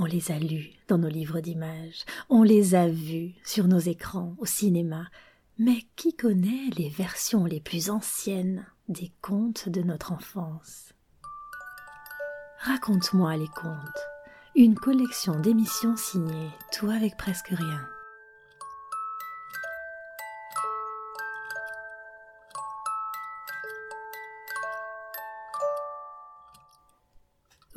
On les a lus dans nos livres d'images, on les a vus sur nos écrans au cinéma, mais qui connaît les versions les plus anciennes des contes de notre enfance? Raconte-moi les contes, une collection d'émissions signées, tout avec presque rien.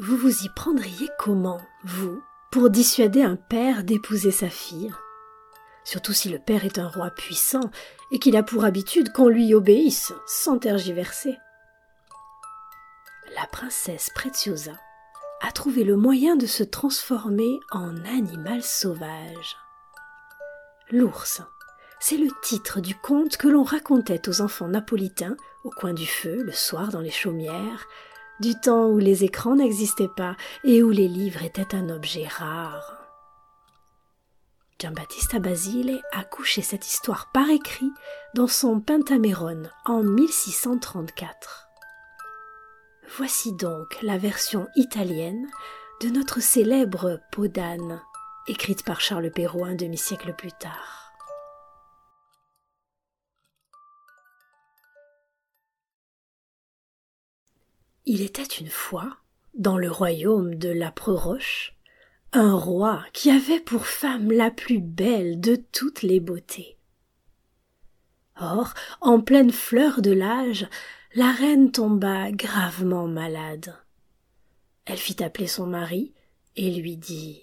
Vous vous y prendriez comment, vous, pour dissuader un père d'épouser sa fille? Surtout si le père est un roi puissant et qu'il a pour habitude qu'on lui obéisse sans tergiverser. La princesse Preziosa a trouvé le moyen de se transformer en animal sauvage. L'ours, c'est le titre du conte que l'on racontait aux enfants napolitains au coin du feu le soir dans les chaumières, du temps où les écrans n'existaient pas et où les livres étaient un objet rare. Giambattista Basile a couché cette histoire par écrit dans son Pentameron en 1634. Voici donc la version italienne de notre célèbre Peau d'âne, écrite par Charles Perrault un demi-siècle plus tard. Il était une fois, dans le royaume de l'âpre roche, un roi qui avait pour femme la plus belle de toutes les beautés. Or, en pleine fleur de l'âge, la reine tomba gravement malade. Elle fit appeler son mari et lui dit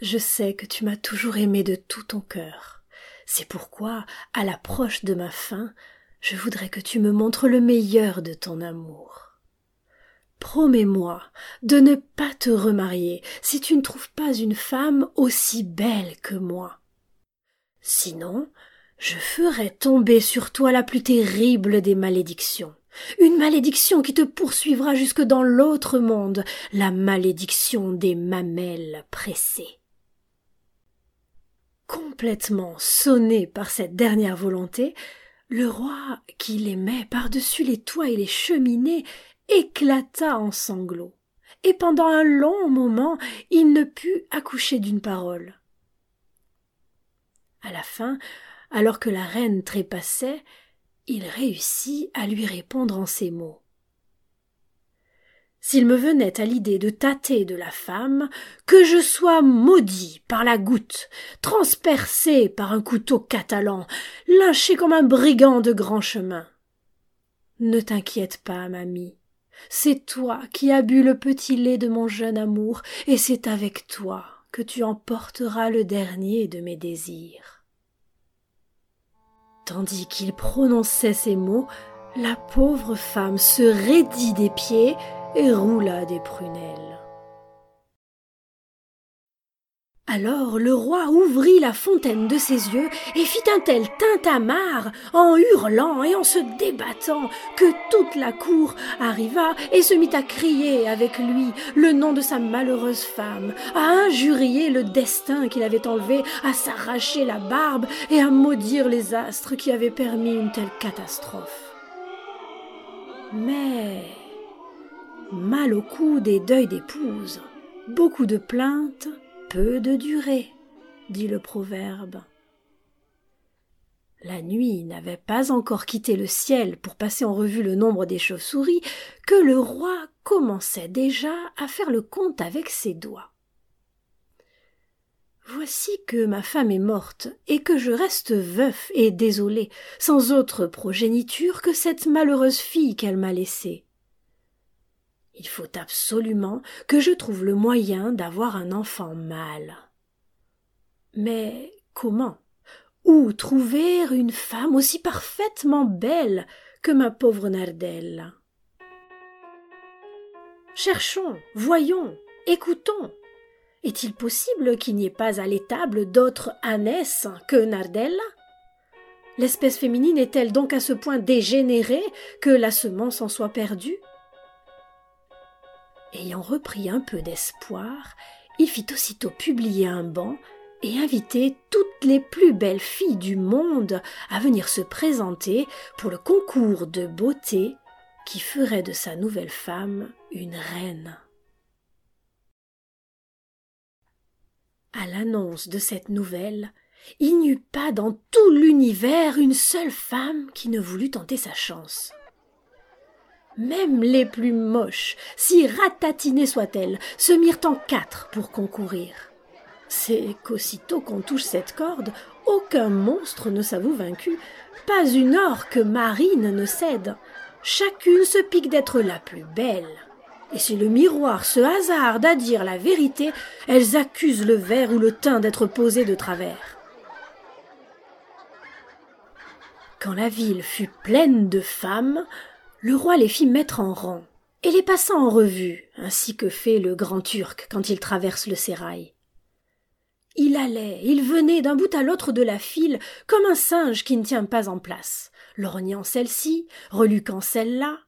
Je sais que tu m'as toujours aimé de tout ton cœur. C'est pourquoi, à l'approche de ma fin, je voudrais que tu me montres le meilleur de ton amour. Promets-moi de ne pas te remarier si tu ne trouves pas une femme aussi belle que moi. Sinon, je ferai tomber sur toi la plus terrible des malédictions. Une malédiction qui te poursuivra jusque dans l'autre monde, la malédiction des mamelles pressées. Complètement sonné par cette dernière volonté, le roi, qui l'aimait par-dessus les toits et les cheminées, éclata en sanglots, et pendant un long moment il ne put accoucher d'une parole. À la fin, alors que la reine trépassait, il réussit à lui répondre en ces mots. S'il me venait à l'idée de tâter de la femme, que je sois maudit par la goutte, transpercé par un couteau catalan, lynché comme un brigand de grand chemin. Ne t'inquiète pas, mamie, c'est toi qui as bu le petit lait de mon jeune amour, et c'est avec toi que tu emporteras le dernier de mes désirs. Tandis qu'il prononçait ces mots, la pauvre femme se raidit des pieds et roula des prunelles. Alors le roi ouvrit la fontaine de ses yeux et fit un tel tintamarre en hurlant et en se débattant que toute la cour arriva et se mit à crier avec lui le nom de sa malheureuse femme, à injurier le destin qu'il avait enlevé, à s'arracher la barbe et à maudire les astres qui avaient permis une telle catastrophe. Mais mal au cou des deuils d'épouse, beaucoup de plaintes, peu de durée, dit le proverbe. La nuit n'avait pas encore quitté le ciel pour passer en revue le nombre des chauves-souris que le roi commençait déjà à faire le compte avec ses doigts. Voici que ma femme est morte et que je reste veuf et désolé, sans autre progéniture que cette malheureuse fille qu'elle m'a laissée. Il faut absolument que je trouve le moyen d'avoir un enfant mâle. Mais comment? Où trouver une femme aussi parfaitement belle que ma pauvre Nardelle? Cherchons, voyons, écoutons. Est-il possible qu'il n'y ait pas à l'étable d'autre ânesse que Nardella L'espèce féminine est-elle donc à ce point dégénérée que la semence en soit perdue? Ayant repris un peu d'espoir, il fit aussitôt publier un banc et inviter toutes les plus belles filles du monde à venir se présenter pour le concours de beauté qui ferait de sa nouvelle femme une reine. À l'annonce de cette nouvelle, il n'y eut pas dans tout l'univers une seule femme qui ne voulût tenter sa chance. Même les plus moches, si ratatinées soient-elles, se mirent en quatre pour concourir. C'est qu'aussitôt qu'on touche cette corde, aucun monstre ne s'avoue vaincu, pas une orque marine ne cède. Chacune se pique d'être la plus belle. Et si le miroir se hasarde à dire la vérité, elles accusent le verre ou le teint d'être posé de travers. Quand la ville fut pleine de femmes, le roi les fit mettre en rang et les passa en revue, ainsi que fait le grand turc quand il traverse le sérail. Il allait, il venait d'un bout à l'autre de la file comme un singe qui ne tient pas en place, lorgnant celle-ci, reluquant celle-là,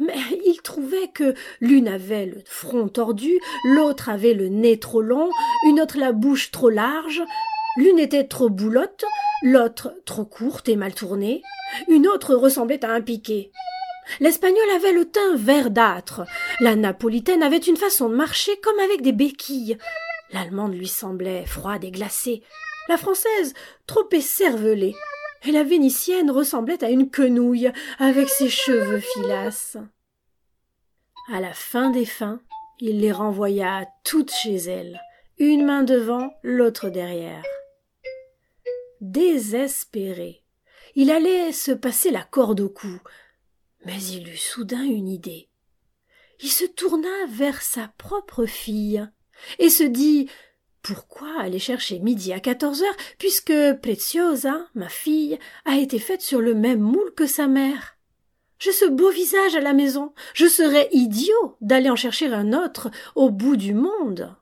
mais il trouvait que l'une avait le front tordu, l'autre avait le nez trop long, une autre la bouche trop large, l'une était trop boulotte, l'autre trop courte et mal tournée, une autre ressemblait à un piquet. L'espagnol avait le teint verdâtre, la napolitaine avait une façon de marcher comme avec des béquilles, l'allemande lui semblait froide et glacée, la française trop écervelée, et la vénitienne ressemblait à une quenouille avec ses cheveux filasses. À la fin des fins, il les renvoya toutes chez elles, une main devant, l'autre derrière. Désespéré, il allait se passer la corde au cou, mais il eut soudain une idée. Il se tourna vers sa propre fille et se dit pourquoi aller chercher midi à quatorze heures, puisque Preciosa, ma fille, a été faite sur le même moule que sa mère? J'ai ce beau visage à la maison. Je serais idiot d'aller en chercher un autre au bout du monde.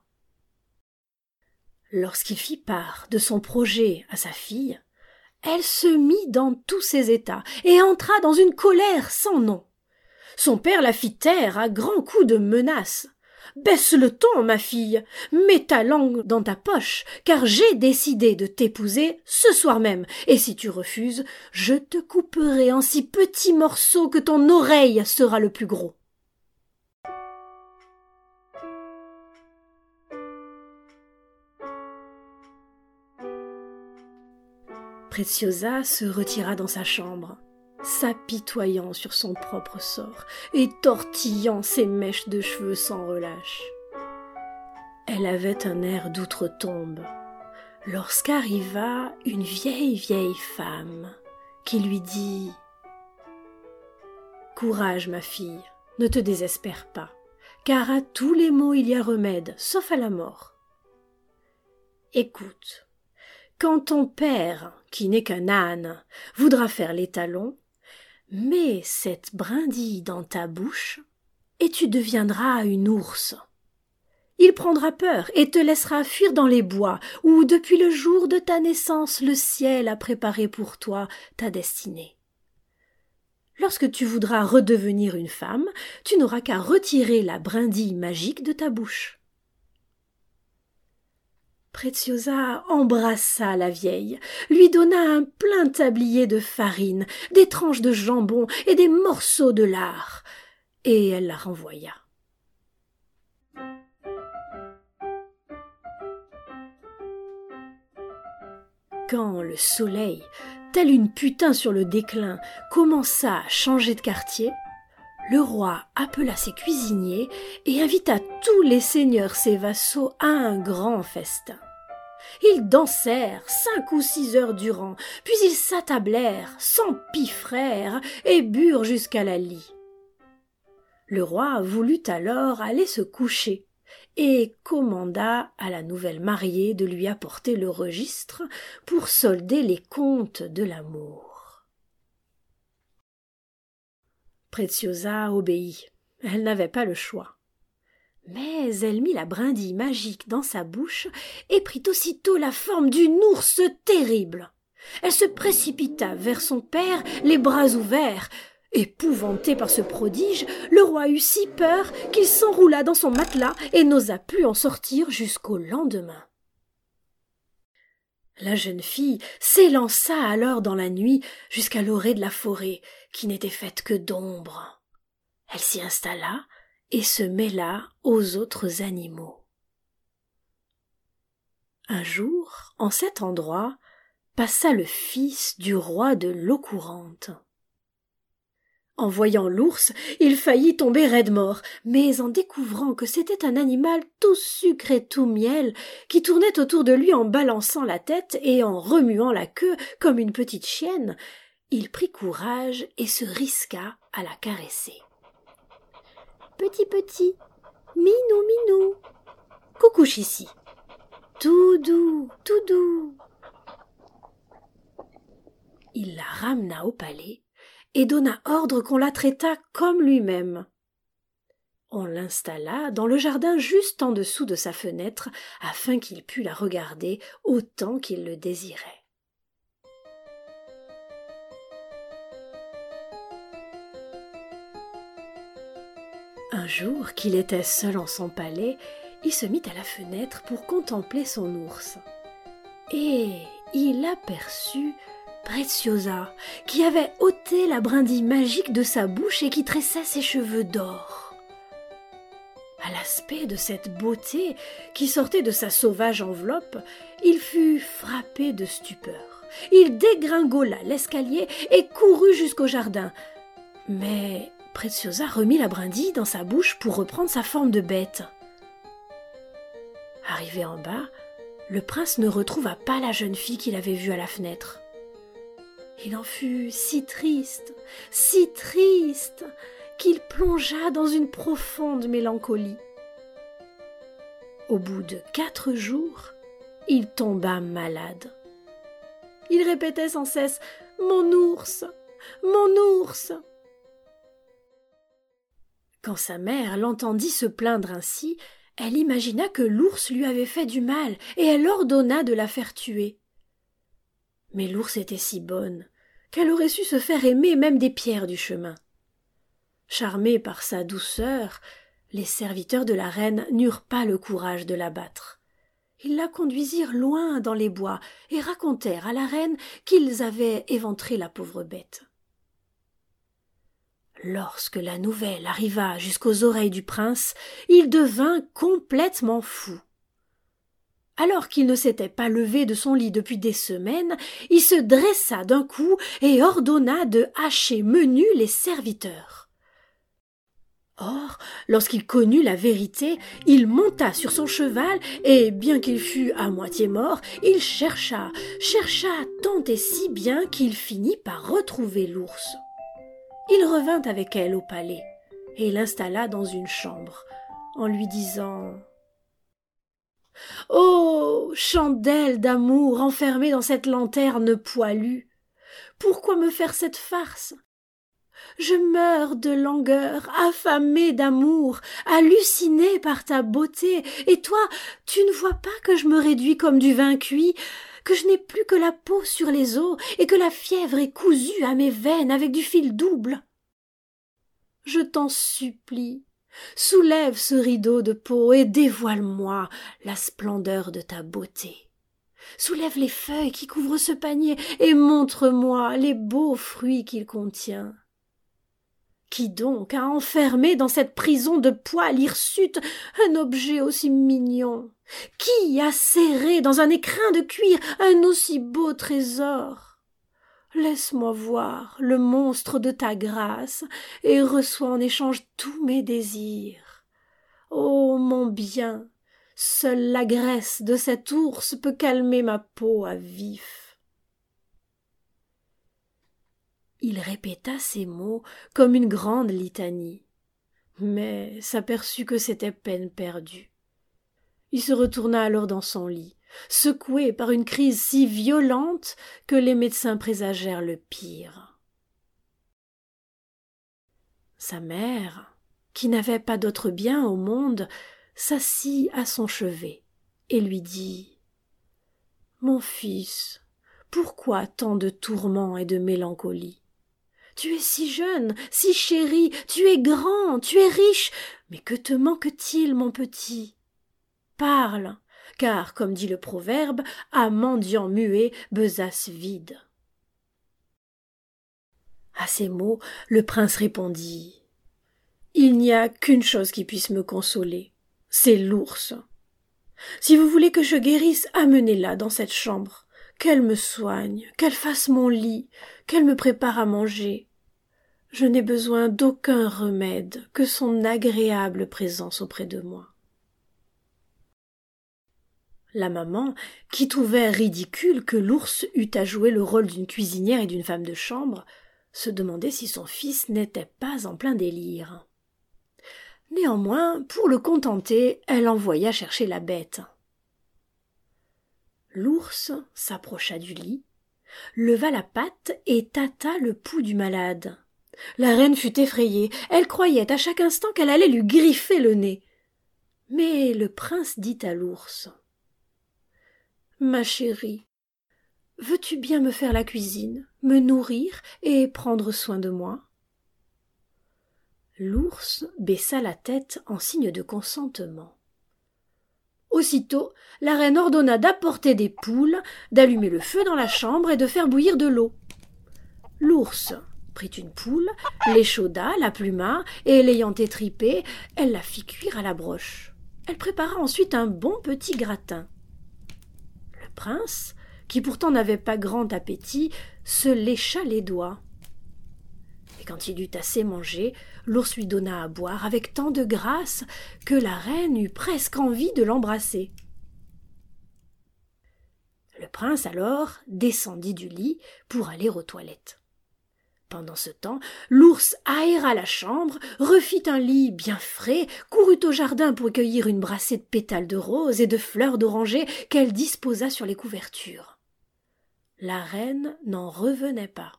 Lorsqu'il fit part de son projet à sa fille, elle se mit dans tous ses états et entra dans une colère sans nom. Son père la fit taire à grands coups de menaces. Baisse le ton, ma fille. Mets ta langue dans ta poche, car j'ai décidé de t'épouser ce soir même, et si tu refuses, je te couperai en si petits morceaux que ton oreille sera le plus gros. Se retira dans sa chambre s'apitoyant sur son propre sort et tortillant ses mèches de cheveux sans relâche. Elle avait un air d'outre-tombe lorsqu'arriva une vieille vieille femme qui lui dit Courage, ma fille, ne te désespère pas, car à tous les maux il y a remède, sauf à la mort. Écoute, quand ton père, qui n'est qu'un âne, voudra faire l'étalon, Mets cette brindille dans ta bouche, et tu deviendras une ours. Il prendra peur et te laissera fuir dans les bois, où depuis le jour de ta naissance le ciel a préparé pour toi ta destinée. Lorsque tu voudras redevenir une femme, tu n'auras qu'à retirer la brindille magique de ta bouche. Preciosa embrassa la vieille, lui donna un plein tablier de farine, des tranches de jambon et des morceaux de lard, et elle la renvoya. Quand le soleil, tel une putain sur le déclin, commença à changer de quartier, le roi appela ses cuisiniers et invita tous les seigneurs ses vassaux à un grand festin. Ils dansèrent cinq ou six heures durant, puis ils s'attablèrent, s'empiffrèrent et burent jusqu'à la lie. Le roi voulut alors aller se coucher et commanda à la nouvelle mariée de lui apporter le registre pour solder les comptes de l'amour. Preciosa obéit. Elle n'avait pas le choix. Mais elle mit la brindille magique dans sa bouche et prit aussitôt la forme d'une ours terrible. Elle se précipita vers son père, les bras ouverts. Épouvanté par ce prodige, le roi eut si peur qu'il s'enroula dans son matelas et n'osa plus en sortir jusqu'au lendemain. La jeune fille s'élança alors dans la nuit jusqu'à l'orée de la forêt, qui n'était faite que d'ombre. Elle s'y installa, et se mêla aux autres animaux. Un jour, en cet endroit, passa le fils du roi de l'eau courante. En voyant l'ours, il faillit tomber raide mort, mais en découvrant que c'était un animal tout sucre et tout miel, qui tournait autour de lui en balançant la tête et en remuant la queue comme une petite chienne, il prit courage et se risqua à la caresser. Petit petit, minou minou, coucou ici. Tout doux, tout doux. Il la ramena au palais et donna ordre qu'on la traitât comme lui-même. On l'installa dans le jardin juste en dessous de sa fenêtre afin qu'il pût la regarder autant qu'il le désirait. Un jour qu'il était seul en son palais, il se mit à la fenêtre pour contempler son ours. Et il aperçut Preciosa, qui avait ôté la brindille magique de sa bouche et qui tressait ses cheveux d'or. À l'aspect de cette beauté qui sortait de sa sauvage enveloppe, il fut frappé de stupeur. Il dégringola l'escalier et courut jusqu'au jardin. Mais Preciosa remit la brindille dans sa bouche pour reprendre sa forme de bête. Arrivé en bas, le prince ne retrouva pas la jeune fille qu'il avait vue à la fenêtre. Il en fut si triste, si triste, qu'il plongea dans une profonde mélancolie. Au bout de quatre jours, il tomba malade. Il répétait sans cesse Mon ours. Mon ours. Quand sa mère l'entendit se plaindre ainsi, elle imagina que l'ours lui avait fait du mal, et elle ordonna de la faire tuer. Mais l'ours était si bonne qu'elle aurait su se faire aimer même des pierres du chemin. Charmés par sa douceur, les serviteurs de la reine n'eurent pas le courage de l'abattre. Ils la conduisirent loin dans les bois et racontèrent à la reine qu'ils avaient éventré la pauvre bête. Lorsque la nouvelle arriva jusqu'aux oreilles du prince, il devint complètement fou. Alors qu'il ne s'était pas levé de son lit depuis des semaines, il se dressa d'un coup et ordonna de hacher menu les serviteurs. Or, lorsqu'il connut la vérité, il monta sur son cheval et, bien qu'il fût à moitié mort, il chercha, chercha tant et si bien qu'il finit par retrouver l'ours. Il revint avec elle au palais et l'installa dans une chambre, en lui disant Oh. Chandelle d'amour enfermée dans cette lanterne poilue. Pourquoi me faire cette farce? Je meurs de langueur, affamée d'amour, hallucinée par ta beauté, et toi, tu ne vois pas que je me réduis comme du vin cuit, que je n'ai plus que la peau sur les os, et que la fièvre est cousue à mes veines avec du fil double? Je t'en supplie, soulève ce rideau de peau et dévoile-moi la splendeur de ta beauté. Soulève les feuilles qui couvrent ce panier et montre-moi les beaux fruits qu'il contient. Qui donc a enfermé dans cette prison de poils hirsutes un objet aussi mignon? Qui a serré dans un écrin de cuir un aussi beau trésor? Laisse-moi voir le monstre de ta grâce et reçois en échange tous mes désirs. Ô mon bien, seule la graisse de cet ours peut calmer ma peau à vif. Il répéta ces mots comme une grande litanie, mais s'aperçut que c'était peine perdue. Il se retourna alors dans son lit, secoué par une crise si violente que les médecins présagèrent le pire. Sa mère, qui n'avait pas d'autre bien au monde, s'assit à son chevet et lui dit Mon fils, pourquoi tant de tourments et de mélancolie? Tu es si jeune, si chéri, tu es grand, tu es riche, mais que te manque-t-il, mon petit? Parle, car, comme dit le proverbe, à mendiant muet, besace vide. À ces mots, le prince répondit Il n'y a qu'une chose qui puisse me consoler, c'est l'ours. Si vous voulez que je guérisse, amenez-la dans cette chambre, qu'elle me soigne, qu'elle fasse mon lit, qu'elle me prépare à manger. Je n'ai besoin d'aucun remède que son agréable présence auprès de moi. La maman, qui trouvait ridicule que l'ours eût à jouer le rôle d'une cuisinière et d'une femme de chambre, se demandait si son fils n'était pas en plein délire. Néanmoins, pour le contenter, elle envoya chercher la bête. L'ours s'approcha du lit, leva la patte et tâta le pouls du malade. La reine fut effrayée, elle croyait à chaque instant qu'elle allait lui griffer le nez. Mais le prince dit à l'ours. Ma chérie, veux-tu bien me faire la cuisine, me nourrir et prendre soin de moi? L'ours baissa la tête en signe de consentement. Aussitôt, la reine ordonna d'apporter des poules, d'allumer le feu dans la chambre et de faire bouillir de l'eau. L'ours prit une poule, l'échauda, la pluma, et l'ayant étripée, elle la fit cuire à la broche. Elle prépara ensuite un bon petit gratin. Prince, qui pourtant n'avait pas grand appétit, se lécha les doigts. Et quand il eut assez mangé, l'ours lui donna à boire avec tant de grâce que la reine eut presque envie de l'embrasser. Le prince alors descendit du lit pour aller aux toilettes. Pendant ce temps, l'ours aéra la chambre, refit un lit bien frais, courut au jardin pour cueillir une brassée de pétales de roses et de fleurs d'oranger qu'elle disposa sur les couvertures. La reine n'en revenait pas.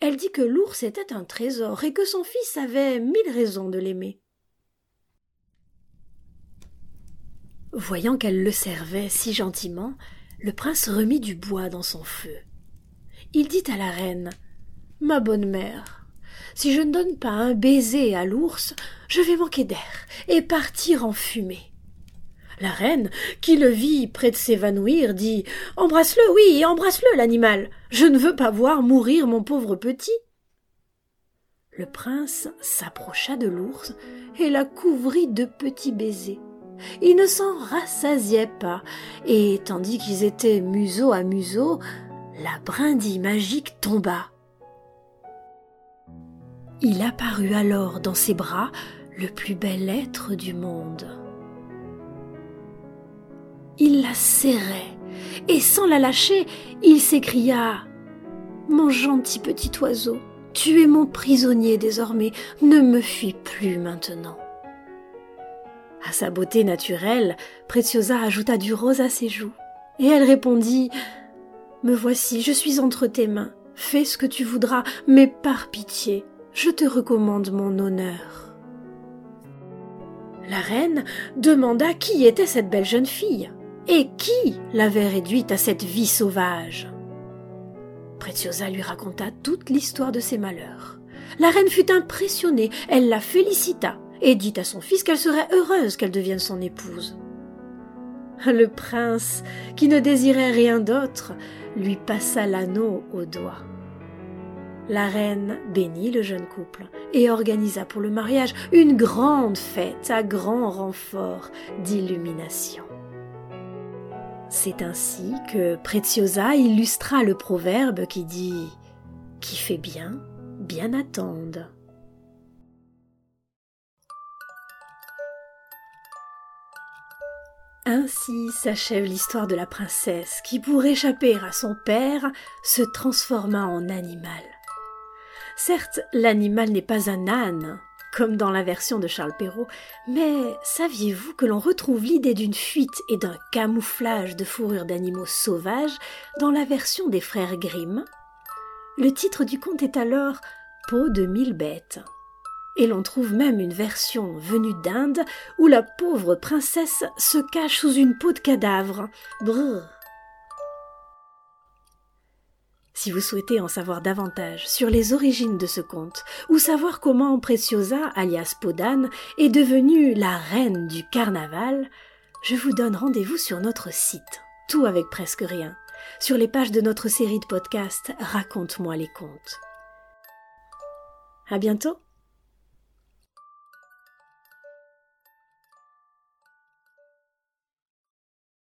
Elle dit que l'ours était un trésor et que son fils avait mille raisons de l'aimer. Voyant qu'elle le servait si gentiment, le prince remit du bois dans son feu. Il dit à la reine Ma bonne mère, si je ne donne pas un baiser à l'ours, je vais manquer d'air et partir en fumée. La reine, qui le vit près de s'évanouir, dit Embrasse-le, oui, embrasse-le, l'animal. Je ne veux pas voir mourir mon pauvre petit. Le prince s'approcha de l'ours et la couvrit de petits baisers. Il ne s'en rassasiait pas, et tandis qu'ils étaient museau à museau, la brindille magique tomba. Il apparut alors dans ses bras le plus bel être du monde. Il la serrait, et sans la lâcher, il s'écria Mon gentil petit oiseau, tu es mon prisonnier désormais, ne me fuis plus maintenant. À sa beauté naturelle, Préciosa ajouta du rose à ses joues, et elle répondit Me voici, je suis entre tes mains, fais ce que tu voudras, mais par pitié, je te recommande mon honneur. La reine demanda qui était cette belle jeune fille. Et qui l'avait réduite à cette vie sauvage Préciosa lui raconta toute l'histoire de ses malheurs. La reine fut impressionnée, elle la félicita et dit à son fils qu'elle serait heureuse qu'elle devienne son épouse. Le prince, qui ne désirait rien d'autre, lui passa l'anneau au doigt. La reine bénit le jeune couple et organisa pour le mariage une grande fête à grand renfort d'illumination. C'est ainsi que Preziosa illustra le proverbe qui dit Qui fait bien, bien attende. Ainsi s'achève l'histoire de la princesse qui, pour échapper à son père, se transforma en animal. Certes, l'animal n'est pas un âne, comme dans la version de Charles Perrault, mais saviez-vous que l'on retrouve l'idée d'une fuite et d'un camouflage de fourrure d'animaux sauvages dans la version des frères Grimm? Le titre du conte est alors Peau de mille bêtes. Et l'on trouve même une version venue d'Inde où la pauvre princesse se cache sous une peau de cadavre. Brrr. Si vous souhaitez en savoir davantage sur les origines de ce conte, ou savoir comment Preciosa, alias Podane, est devenue la reine du carnaval, je vous donne rendez-vous sur notre site, tout avec presque rien, sur les pages de notre série de podcasts Raconte-moi les contes. À bientôt!